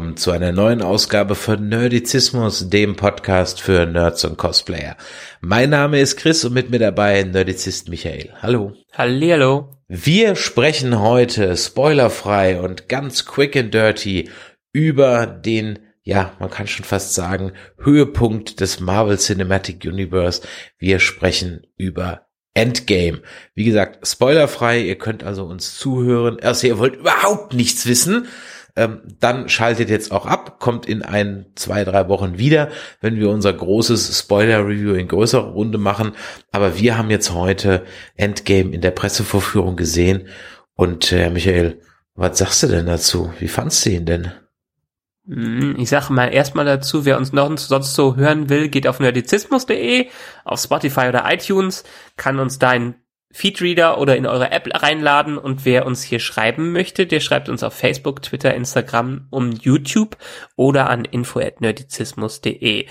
Willkommen zu einer neuen Ausgabe von Nerdizismus, dem Podcast für Nerds und Cosplayer. Mein Name ist Chris und mit mir dabei Nerdizist Michael. Hallo. Hallihallo. Wir sprechen heute spoilerfrei und ganz quick and dirty über den ja, man kann schon fast sagen, Höhepunkt des Marvel Cinematic Universe. Wir sprechen über Endgame. Wie gesagt, spoilerfrei, ihr könnt also uns zuhören. Also ihr wollt überhaupt nichts wissen ähm, dann schaltet jetzt auch ab, kommt in ein, zwei, drei Wochen wieder, wenn wir unser großes Spoiler-Review in größerer Runde machen. Aber wir haben jetzt heute Endgame in der Pressevorführung gesehen. Und äh, Michael, was sagst du denn dazu? Wie fandst du ihn denn? Hm, ich sage mal erstmal dazu, wer uns noch sonst so hören will, geht auf nerdizismus.de, auf Spotify oder iTunes, kann uns da ein Feedreader oder in eure App reinladen und wer uns hier schreiben möchte, der schreibt uns auf Facebook, Twitter, Instagram und YouTube oder an info@nerdizismus.de.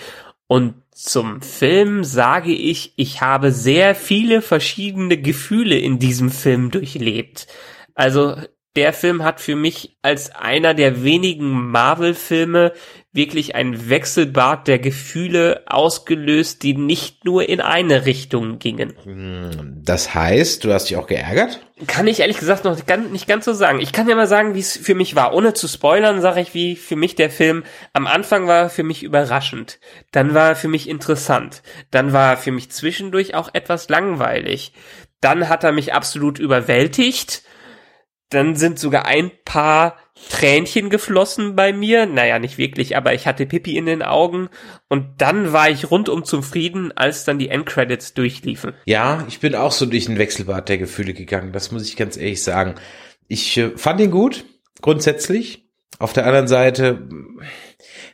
Und zum Film sage ich, ich habe sehr viele verschiedene Gefühle in diesem Film durchlebt. Also der Film hat für mich als einer der wenigen Marvel-Filme wirklich ein Wechselbad der Gefühle ausgelöst, die nicht nur in eine Richtung gingen. Hm, das heißt, du hast dich auch geärgert? Kann ich ehrlich gesagt noch nicht ganz so sagen. Ich kann ja mal sagen, wie es für mich war. Ohne zu spoilern, sage ich, wie für mich der Film am Anfang war für mich überraschend. Dann war er für mich interessant. Dann war er für mich zwischendurch auch etwas langweilig. Dann hat er mich absolut überwältigt dann sind sogar ein paar Tränchen geflossen bei mir. Naja, nicht wirklich, aber ich hatte Pipi in den Augen. Und dann war ich rundum zufrieden, als dann die Endcredits durchliefen. Ja, ich bin auch so durch den Wechselbad der Gefühle gegangen. Das muss ich ganz ehrlich sagen. Ich äh, fand ihn gut, grundsätzlich. Auf der anderen Seite,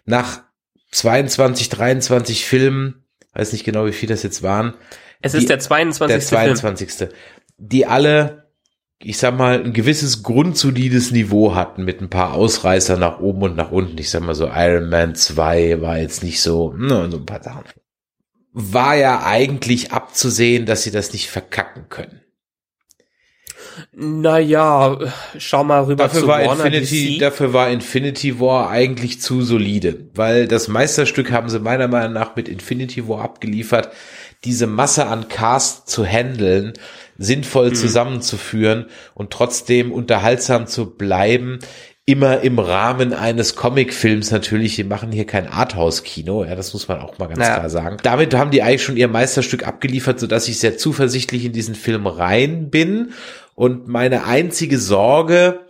nach 22, 23 Filmen, weiß nicht genau, wie viel das jetzt waren. Es ist die, der 22. Der 22. Film. Die alle ich sag mal, ein gewisses grundsolides Niveau hatten mit ein paar Ausreißer nach oben und nach unten. Ich sag mal so, Iron Man 2 war jetzt nicht so, ne, so ein paar Sachen. War ja eigentlich abzusehen, dass sie das nicht verkacken können. Naja, schau mal rüber dafür zu war Warner Infinity, DC. Dafür war Infinity War eigentlich zu solide, weil das Meisterstück haben sie meiner Meinung nach mit Infinity War abgeliefert, diese Masse an Cast zu handeln, sinnvoll mhm. zusammenzuführen und trotzdem unterhaltsam zu bleiben, immer im Rahmen eines Comicfilms natürlich. Wir machen hier kein Arthouse-Kino, ja, das muss man auch mal ganz naja. klar sagen. Damit haben die eigentlich schon ihr Meisterstück abgeliefert, so dass ich sehr zuversichtlich in diesen Film rein bin. Und meine einzige Sorge,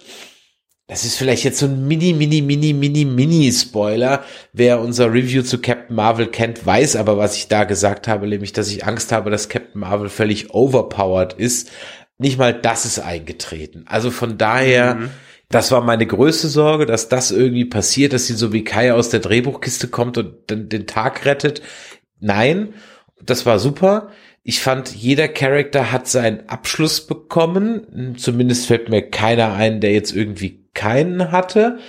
das ist vielleicht jetzt so ein mini, mini, mini, mini, mini Spoiler. Wer unser Review zu Captain Marvel kennt, weiß aber, was ich da gesagt habe, nämlich, dass ich Angst habe, dass Captain Marvel völlig overpowered ist. Nicht mal das ist eingetreten. Also von daher, mhm. das war meine größte Sorge, dass das irgendwie passiert, dass sie so wie Kai aus der Drehbuchkiste kommt und dann den Tag rettet. Nein, das war super. Ich fand, jeder Charakter hat seinen Abschluss bekommen. Zumindest fällt mir keiner ein, der jetzt irgendwie keinen hatte.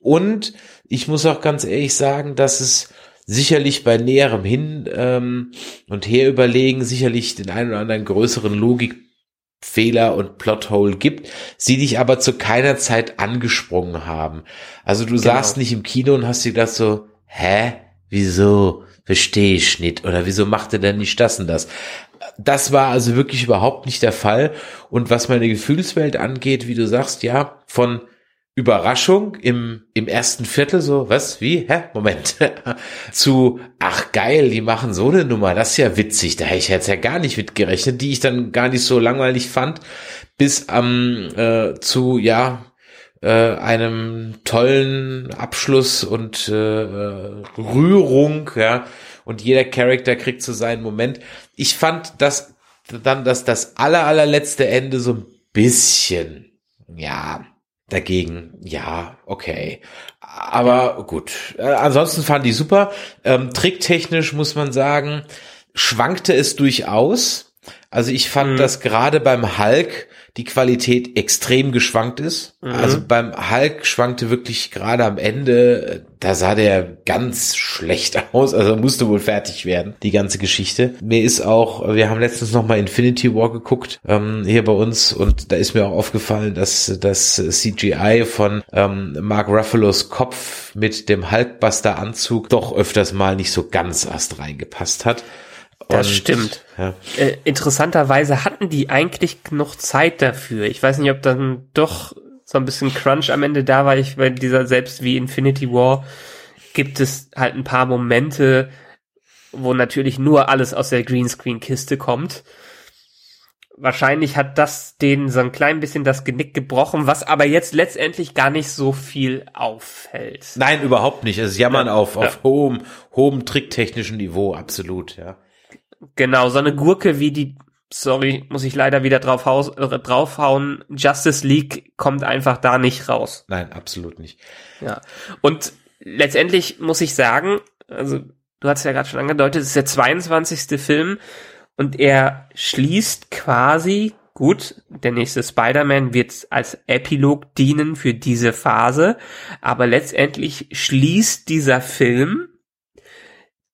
Und ich muss auch ganz ehrlich sagen, dass es sicherlich bei näherem Hin ähm, und Her überlegen sicherlich den einen oder anderen größeren Logikfehler und Plothole gibt, sie dich aber zu keiner Zeit angesprungen haben. Also du genau. saßt nicht im Kino und hast dir gedacht so, hä, wieso, verstehe ich nicht oder wieso macht er denn nicht das und das? Das war also wirklich überhaupt nicht der Fall. Und was meine Gefühlswelt angeht, wie du sagst, ja, von Überraschung im, im ersten Viertel so, was, wie, hä, Moment, zu, ach geil, die machen so eine Nummer, das ist ja witzig, da hätte ich jetzt ja gar nicht mitgerechnet, die ich dann gar nicht so langweilig fand, bis am, äh, zu, ja, äh, einem tollen Abschluss und äh, äh Rührung, ja, und jeder Charakter kriegt so seinen Moment. Ich fand das dann, dass das aller, allerletzte Ende so ein bisschen, ja, dagegen, ja, okay. Aber gut. Äh, ansonsten fand die super. Ähm, tricktechnisch muss man sagen, schwankte es durchaus. Also ich fand, mhm. dass gerade beim Hulk die Qualität extrem geschwankt ist. Mhm. Also beim Hulk schwankte wirklich gerade am Ende, da sah der ganz schlecht aus, also musste wohl fertig werden, die ganze Geschichte. Mir ist auch, wir haben letztens noch mal Infinity War geguckt, ähm, hier bei uns, und da ist mir auch aufgefallen, dass das CGI von ähm, Mark Ruffalos Kopf mit dem Hulkbuster-Anzug doch öfters mal nicht so ganz erst reingepasst hat. Das und, stimmt. Ja. Äh, interessanterweise hatten die eigentlich noch Zeit dafür. Ich weiß nicht, ob dann doch so ein bisschen Crunch am Ende da war. Ich, weil dieser selbst wie Infinity War gibt es halt ein paar Momente, wo natürlich nur alles aus der Greenscreen-Kiste kommt. Wahrscheinlich hat das denen so ein klein bisschen das Genick gebrochen, was aber jetzt letztendlich gar nicht so viel auffällt. Nein, überhaupt nicht. Es ist Jammern ja, auf, auf ja. hohem, hohem tricktechnischen Niveau, absolut, ja. Genau, so eine Gurke wie die, sorry, muss ich leider wieder drauf haus, äh, draufhauen, Justice League kommt einfach da nicht raus. Nein, absolut nicht. Ja. Und letztendlich muss ich sagen, also du hast ja gerade schon angedeutet, es ist der 22. Film und er schließt quasi gut, der nächste Spider-Man wird als Epilog dienen für diese Phase, aber letztendlich schließt dieser Film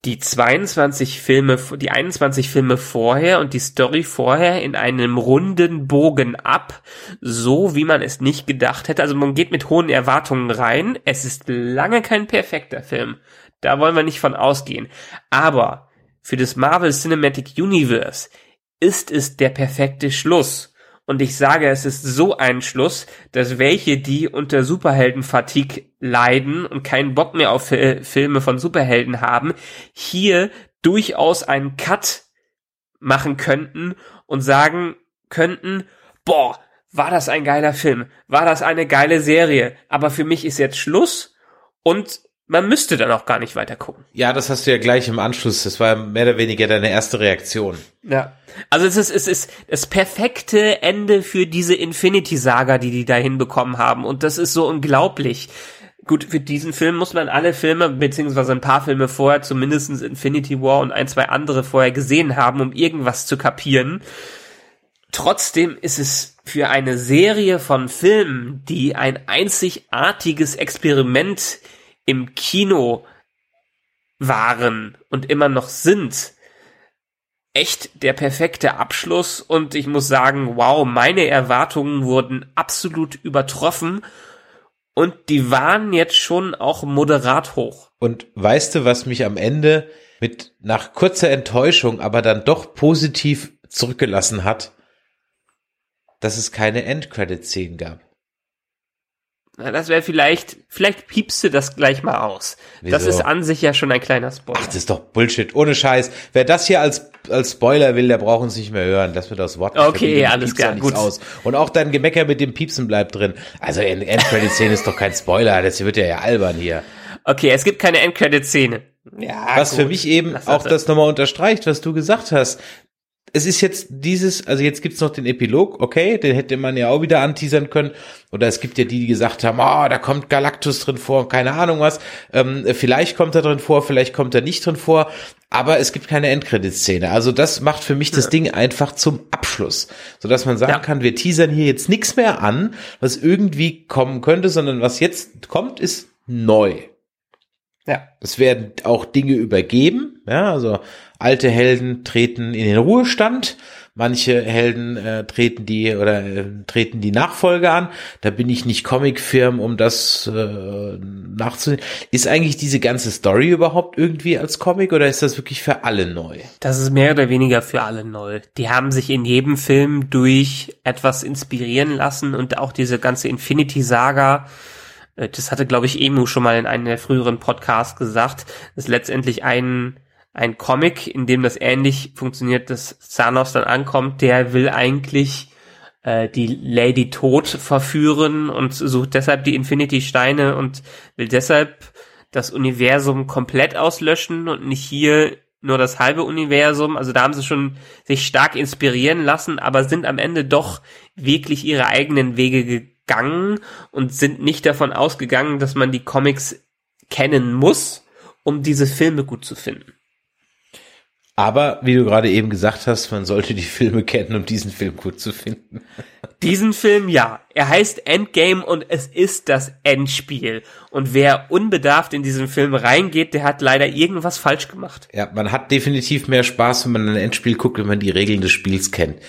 die 22 Filme, die 21 Filme vorher und die Story vorher in einem runden Bogen ab, so wie man es nicht gedacht hätte. Also man geht mit hohen Erwartungen rein. Es ist lange kein perfekter Film. Da wollen wir nicht von ausgehen. Aber für das Marvel Cinematic Universe ist es der perfekte Schluss. Und ich sage, es ist so ein Schluss, dass welche, die unter Superhelden-Fatigue leiden und keinen Bock mehr auf äh, Filme von Superhelden haben, hier durchaus einen Cut machen könnten und sagen könnten, boah, war das ein geiler Film, war das eine geile Serie, aber für mich ist jetzt Schluss und man müsste dann auch gar nicht weiter gucken. Ja, das hast du ja gleich im Anschluss. Das war mehr oder weniger deine erste Reaktion. Ja. Also es ist, es ist das perfekte Ende für diese Infinity-Saga, die die da hinbekommen haben. Und das ist so unglaublich. Gut, für diesen Film muss man alle Filme, beziehungsweise ein paar Filme vorher, zumindest Infinity War und ein, zwei andere vorher gesehen haben, um irgendwas zu kapieren. Trotzdem ist es für eine Serie von Filmen, die ein einzigartiges Experiment im Kino waren und immer noch sind, echt der perfekte Abschluss und ich muss sagen, wow, meine Erwartungen wurden absolut übertroffen und die waren jetzt schon auch moderat hoch. Und weißt du, was mich am Ende mit nach kurzer Enttäuschung, aber dann doch positiv zurückgelassen hat? Dass es keine Endcredit-Szenen gab. Das wäre vielleicht, vielleicht piepst du das gleich mal aus. Wieso? Das ist an sich ja schon ein kleiner Spoiler. Ach, das ist doch Bullshit, ohne Scheiß. Wer das hier als, als Spoiler will, der braucht uns nicht mehr hören. Lass mir das Wort. Okay, alles klar, gut. Aus. Und auch dein Gemecker mit dem Piepsen bleibt drin. Also Endcredit-Szene ist doch kein Spoiler, das wird ja ja albern hier. Okay, es gibt keine Endcredit-Szene. Ja, was gut. für mich eben auch das nochmal unterstreicht, was du gesagt hast es ist jetzt dieses, also jetzt gibt's noch den Epilog, okay, den hätte man ja auch wieder anteasern können. Oder es gibt ja die, die gesagt haben, oh, da kommt Galactus drin vor, keine Ahnung was. Ähm, vielleicht kommt er drin vor, vielleicht kommt er nicht drin vor. Aber es gibt keine Endkreditszene. Also das macht für mich das ja. Ding einfach zum Abschluss. Sodass man sagen ja. kann, wir teasern hier jetzt nichts mehr an, was irgendwie kommen könnte, sondern was jetzt kommt, ist neu. Ja. Es werden auch Dinge übergeben, ja, also alte Helden treten in den Ruhestand, manche Helden äh, treten die oder äh, treten die Nachfolge an. Da bin ich nicht Comicfirm, um das äh, nachzusehen. Ist eigentlich diese ganze Story überhaupt irgendwie als Comic oder ist das wirklich für alle neu? Das ist mehr oder weniger für alle neu. Die haben sich in jedem Film durch etwas inspirieren lassen und auch diese ganze Infinity Saga das hatte, glaube ich, Emu schon mal in einem der früheren Podcasts gesagt, ist letztendlich ein, ein Comic, in dem das ähnlich funktioniert, dass Thanos dann ankommt, der will eigentlich äh, die Lady Tod verführen und sucht deshalb die Infinity-Steine und will deshalb das Universum komplett auslöschen und nicht hier nur das halbe Universum. Also da haben sie schon sich stark inspirieren lassen, aber sind am Ende doch wirklich ihre eigenen Wege gegangen und sind nicht davon ausgegangen, dass man die Comics kennen muss, um diese Filme gut zu finden. Aber wie du gerade eben gesagt hast, man sollte die Filme kennen, um diesen Film gut zu finden. Diesen Film, ja. Er heißt Endgame und es ist das Endspiel. Und wer unbedarft in diesen Film reingeht, der hat leider irgendwas falsch gemacht. Ja, man hat definitiv mehr Spaß, wenn man ein Endspiel guckt, wenn man die Regeln des Spiels kennt.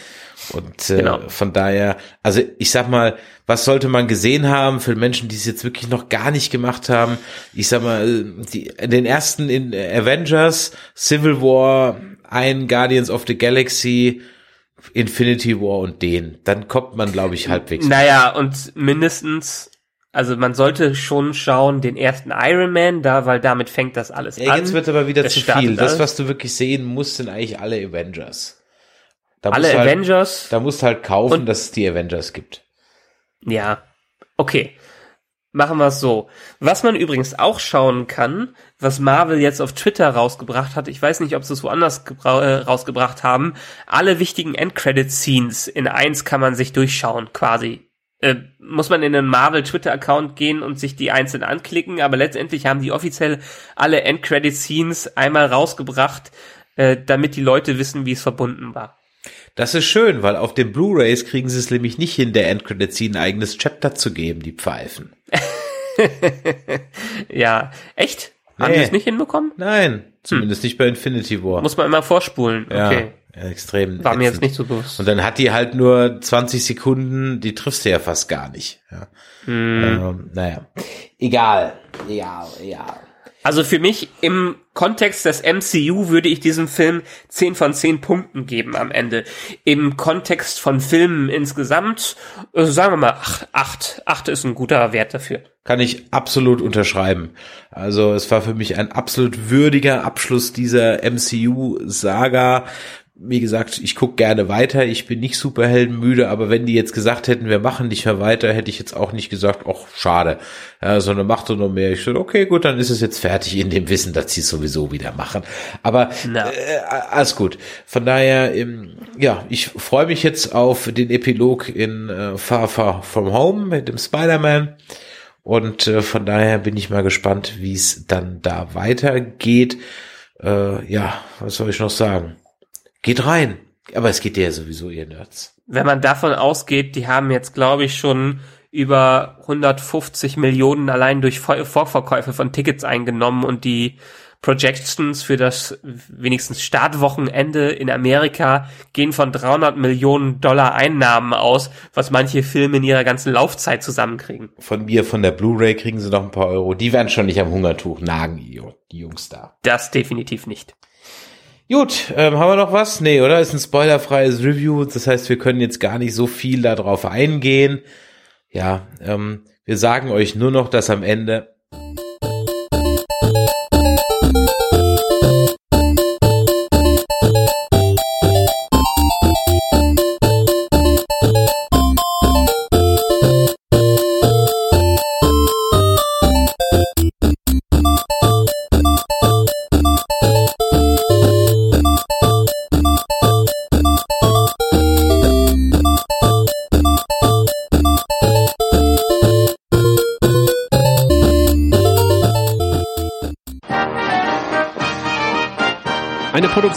Und äh, genau. von daher, also ich sag mal, was sollte man gesehen haben für Menschen, die es jetzt wirklich noch gar nicht gemacht haben? Ich sag mal, die, den ersten in Avengers, Civil War, ein Guardians of the Galaxy, Infinity War und den. Dann kommt man, glaube ich, halbwegs. Naja, und mindestens also man sollte schon schauen, den ersten Iron Man, da, weil damit fängt das alles ja, an. Jetzt wird aber wieder es zu viel. Das, was du wirklich sehen musst, sind eigentlich alle Avengers. Da alle halt, Avengers. Da musst du halt kaufen, dass es die Avengers gibt. Ja, okay. Machen wir es so. Was man übrigens auch schauen kann, was Marvel jetzt auf Twitter rausgebracht hat, ich weiß nicht, ob sie es woanders äh, rausgebracht haben, alle wichtigen Endcredit-Scenes in eins kann man sich durchschauen, quasi. Äh, muss man in den Marvel Twitter-Account gehen und sich die einzeln anklicken, aber letztendlich haben die offiziell alle Endcredit-Scenes einmal rausgebracht, äh, damit die Leute wissen, wie es verbunden war. Das ist schön, weil auf den Blu-rays kriegen sie es nämlich nicht hin, der Endcredit Scene ein eigenes Chapter zu geben, die Pfeifen. ja, echt? Haben die es nicht hinbekommen? Nein, zumindest hm. nicht bei Infinity War. Muss man immer vorspulen. Okay. Ja, extrem. War mir jetzt nicht so bewusst. Und dann hat die halt nur 20 Sekunden, die triffst du ja fast gar nicht. Ja. Hm. Ähm, naja. Egal. Egal, egal. Also für mich im Kontext des MCU würde ich diesem Film 10 von 10 Punkten geben am Ende. Im Kontext von Filmen insgesamt, äh, sagen wir mal 8. 8. 8 ist ein guter Wert dafür. Kann ich absolut unterschreiben. Also es war für mich ein absolut würdiger Abschluss dieser MCU-Saga wie gesagt, ich guck gerne weiter. Ich bin nicht Superheldenmüde, aber wenn die jetzt gesagt hätten, wir machen nicht mehr weiter, hätte ich jetzt auch nicht gesagt, ach, schade. Ja, sondern macht doch noch mehr. Ich so, okay, gut, dann ist es jetzt fertig in dem Wissen, dass sie es sowieso wieder machen. Aber no. äh, alles gut. Von daher, ähm, ja, ich freue mich jetzt auf den Epilog in äh, Far Far From Home mit dem Spider-Man. Und äh, von daher bin ich mal gespannt, wie es dann da weitergeht. Äh, ja, was soll ich noch sagen? Geht rein. Aber es geht ja sowieso, ihr Nerds. Wenn man davon ausgeht, die haben jetzt, glaube ich, schon über 150 Millionen allein durch Vorverkäufe von Tickets eingenommen und die Projections für das wenigstens Startwochenende in Amerika gehen von 300 Millionen Dollar Einnahmen aus, was manche Filme in ihrer ganzen Laufzeit zusammenkriegen. Von mir, von der Blu-ray kriegen sie noch ein paar Euro. Die werden schon nicht am Hungertuch nagen, die Jungs da. Das definitiv nicht. Gut, ähm, haben wir noch was? Nee, oder? Ist ein spoilerfreies Review. Das heißt, wir können jetzt gar nicht so viel darauf eingehen. Ja, ähm, wir sagen euch nur noch, dass am Ende